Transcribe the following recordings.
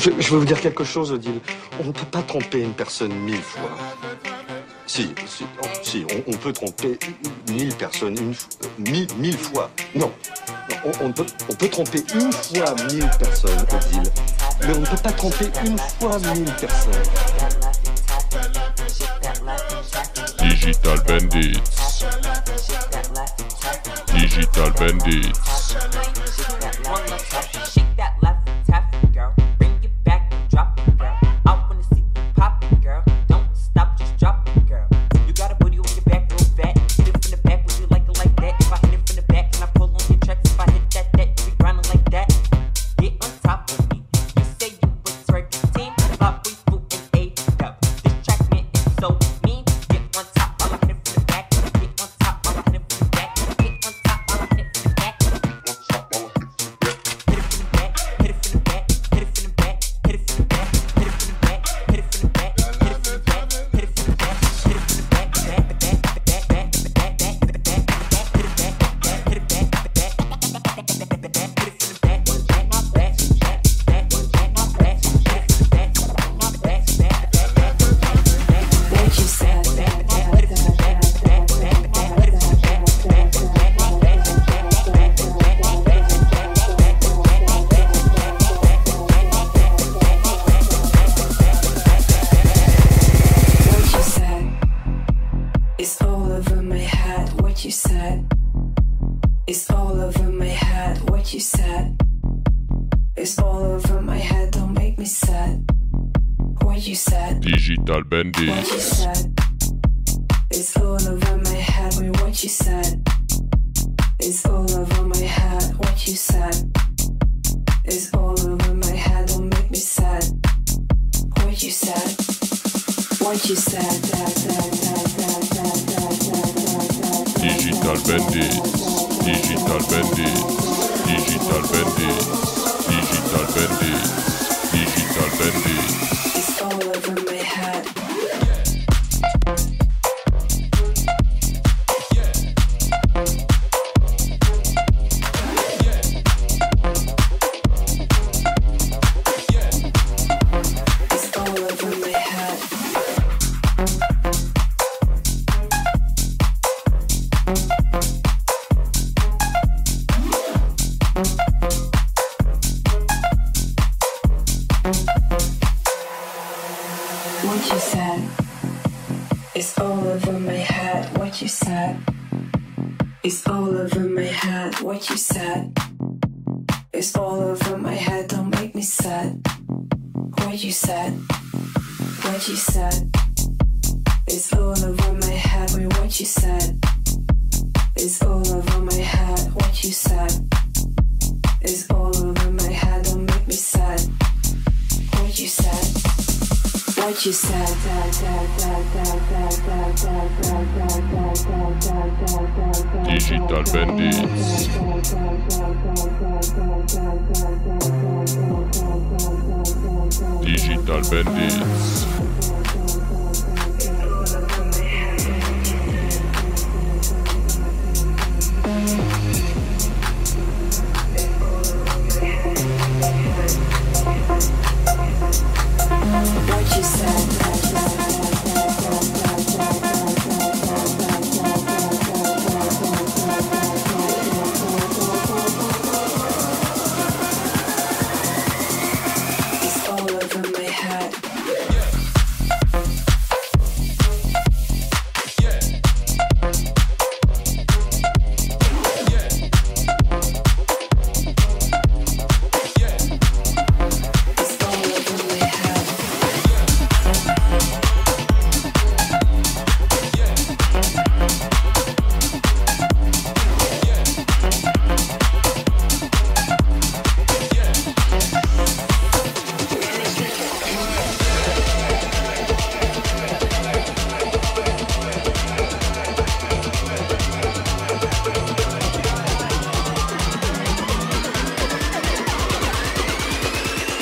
Je, je, veux vous dire quelque chose, Odile. On ne peut pas tromper une personne mille fois. Si, si, oh, on, si, on, peut tromper mille personnes une, euh, mille, mille, fois. Non, on, peut, on peut tromper une fois mille personnes, Odile. Mais on ne peut pas tromper une fois mille personnes. Digital Bandits. Digital Bandits.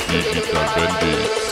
Digital Bandits.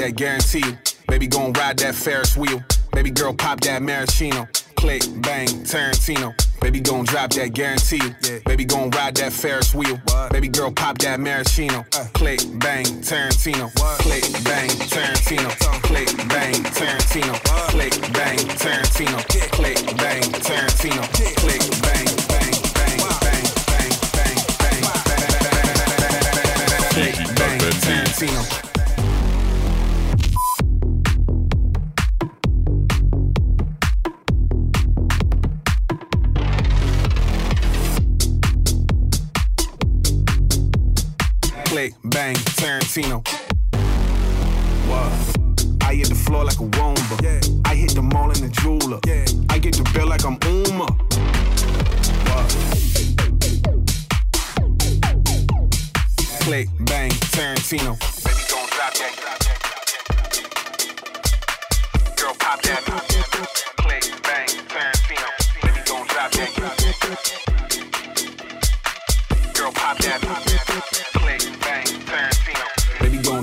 That guarantee. Baby gon' ride that Ferris wheel. Baby girl pop that maraschino. Click, bang, Tarantino. Baby gon' drop that guarantee. Baby gon' ride that Ferris wheel. Baby girl pop that maraschino. Click bang Tarantino. Click bang Tarantino. Click bang Tarantino. Click bang Tarantino. Click bang Tarantino. Click bang bang bang bang bang bang bang bang Click bang Tarantino. Click, bang, Tarantino. What? I hit the floor like a Roomba. I hit the mall in the jeweler. I get the bill like I'm Uma. What? Click, bang, Tarantino. Baby, gon' drop that. Girl, pop that. Click, bang, Tarantino. Baby, gon' drop that. Girl, pop that.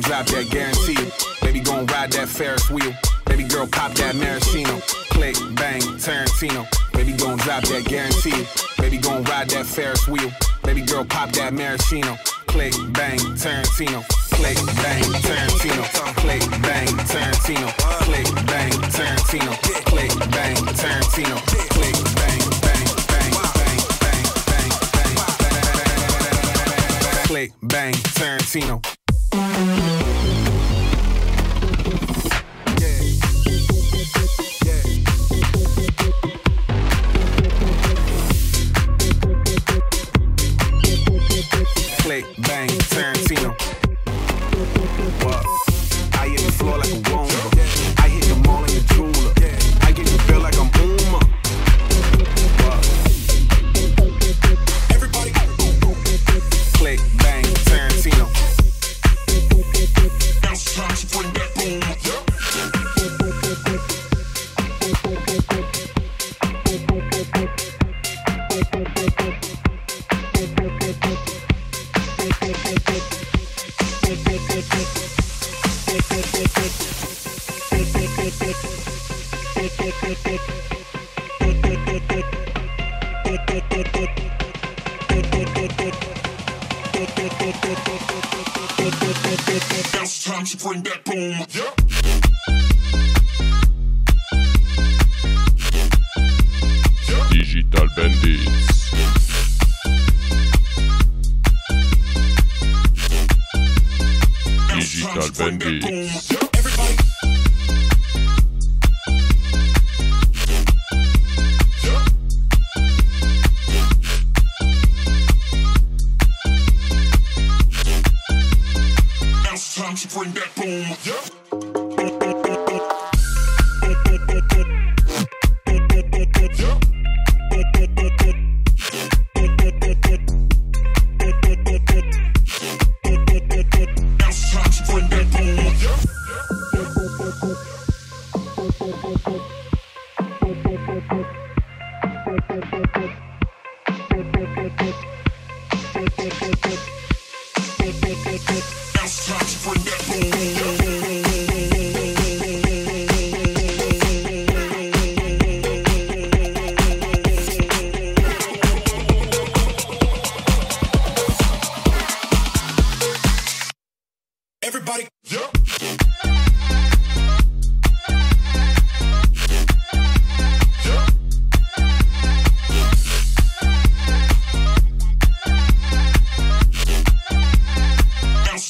Drop that guarantee. Baby gon' ride that Ferris wheel. Baby girl pop that maraschino. Click, bang, Tarantino. Baby gon' drop that guarantee. Baby gon' ride that Ferris wheel. Baby girl pop that maraschino. Click, bang, Tarantino. Click, bang, Tarantino. Click, bang, Tarantino. Click, bang, Tarantino. Click, bang, Tarantino. Click, bang, bang, bang, bang, bang, bang, bang. Click, bang, Tarantino. Click,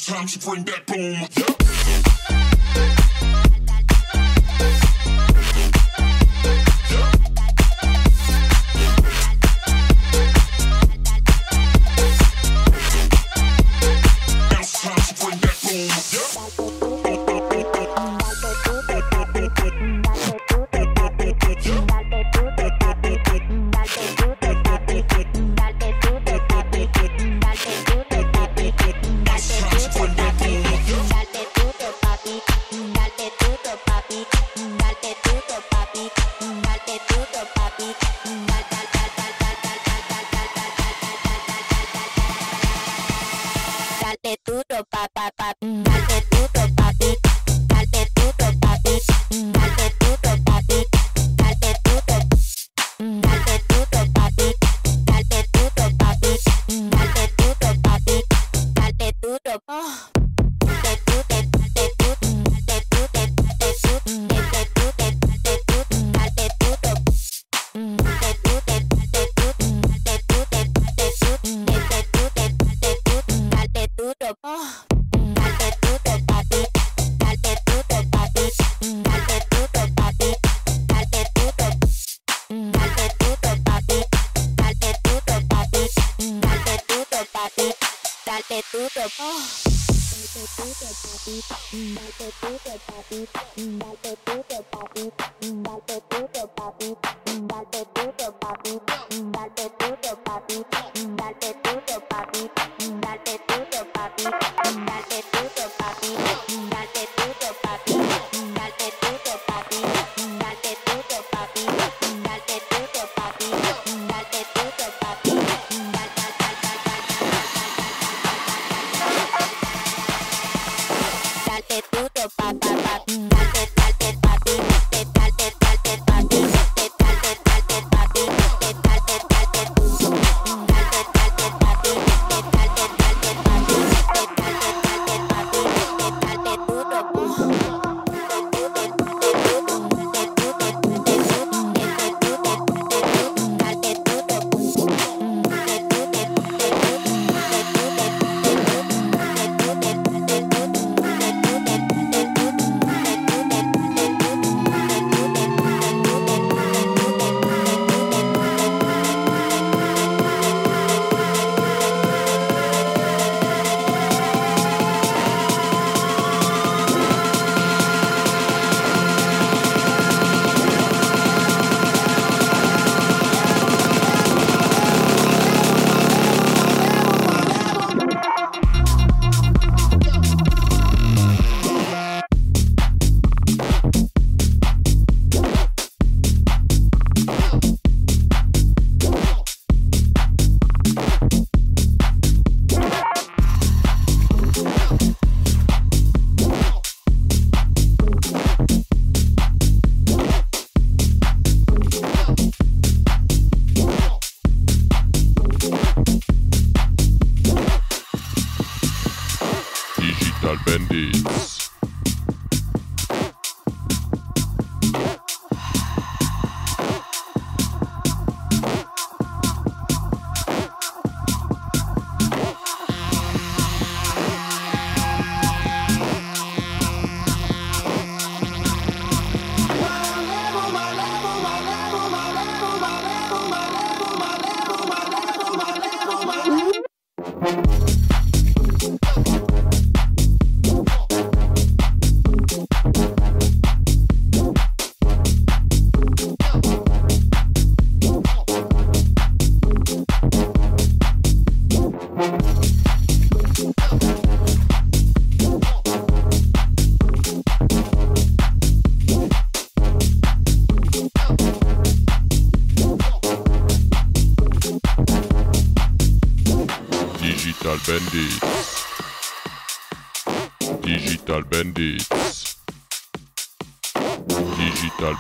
Time to bring that boom. Yep.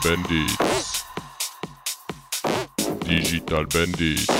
Bandits. Digital Bandits.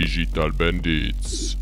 Digital Bandits.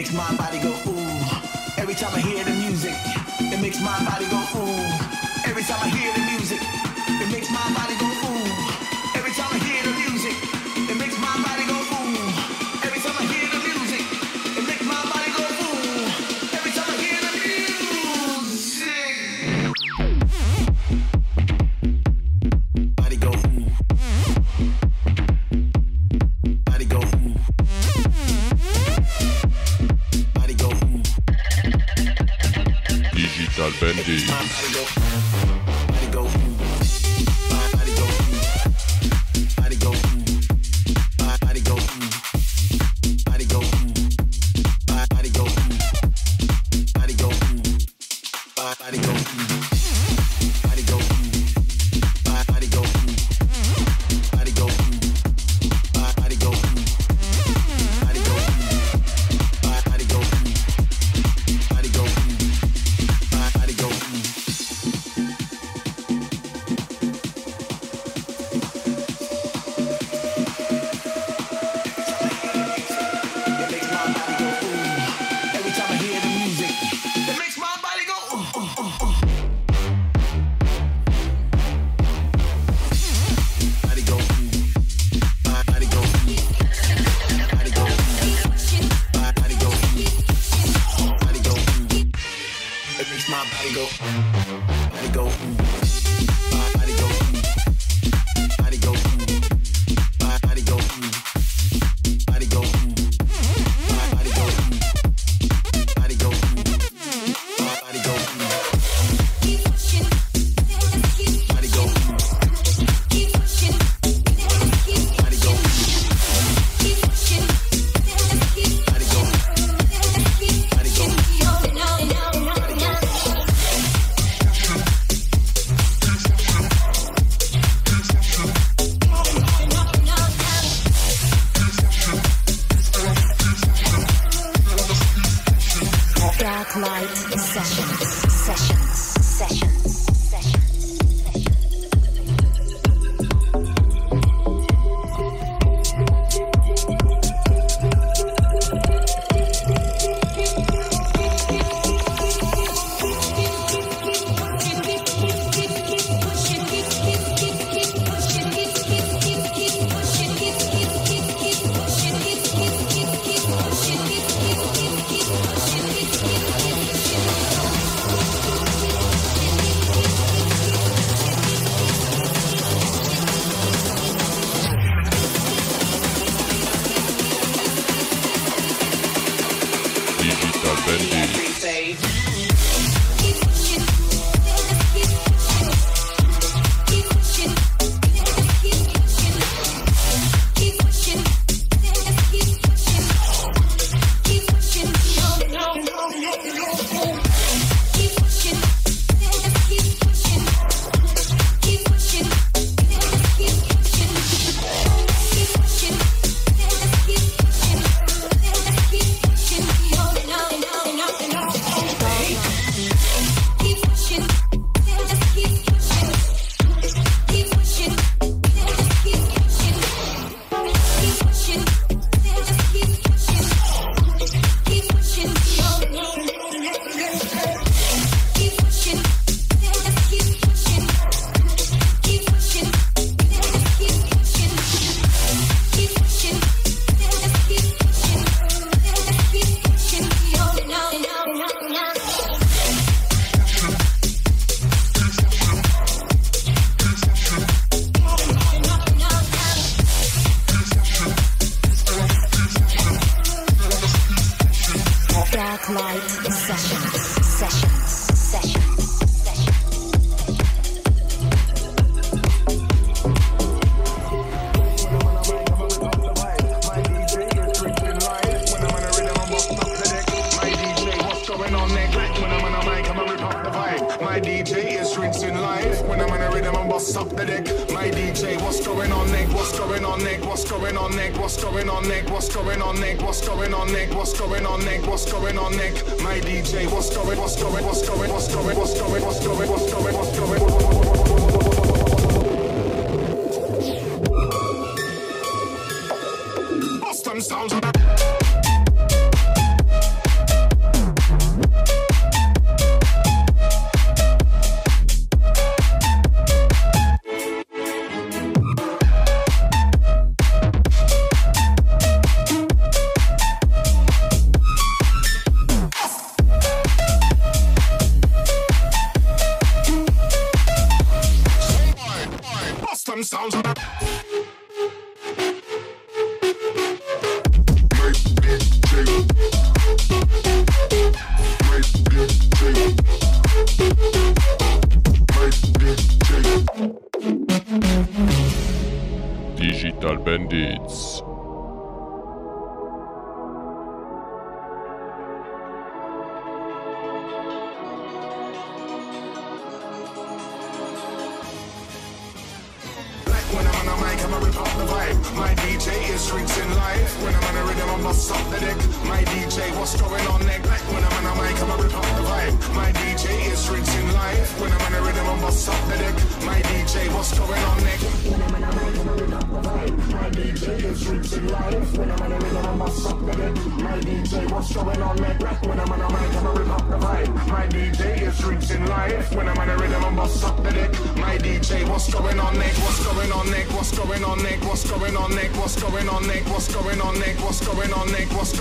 makes my body go ooh. Every time I hear the music, it makes my body go. Digital Bandit. Light Session. Sounds, sounds.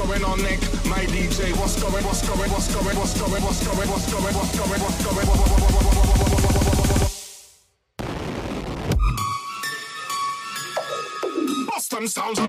going on next? My DJ, what's going, what's going, what's going, what's going, what's going, what's going, what's going, what's going, what's going, what's going, Boston sounds on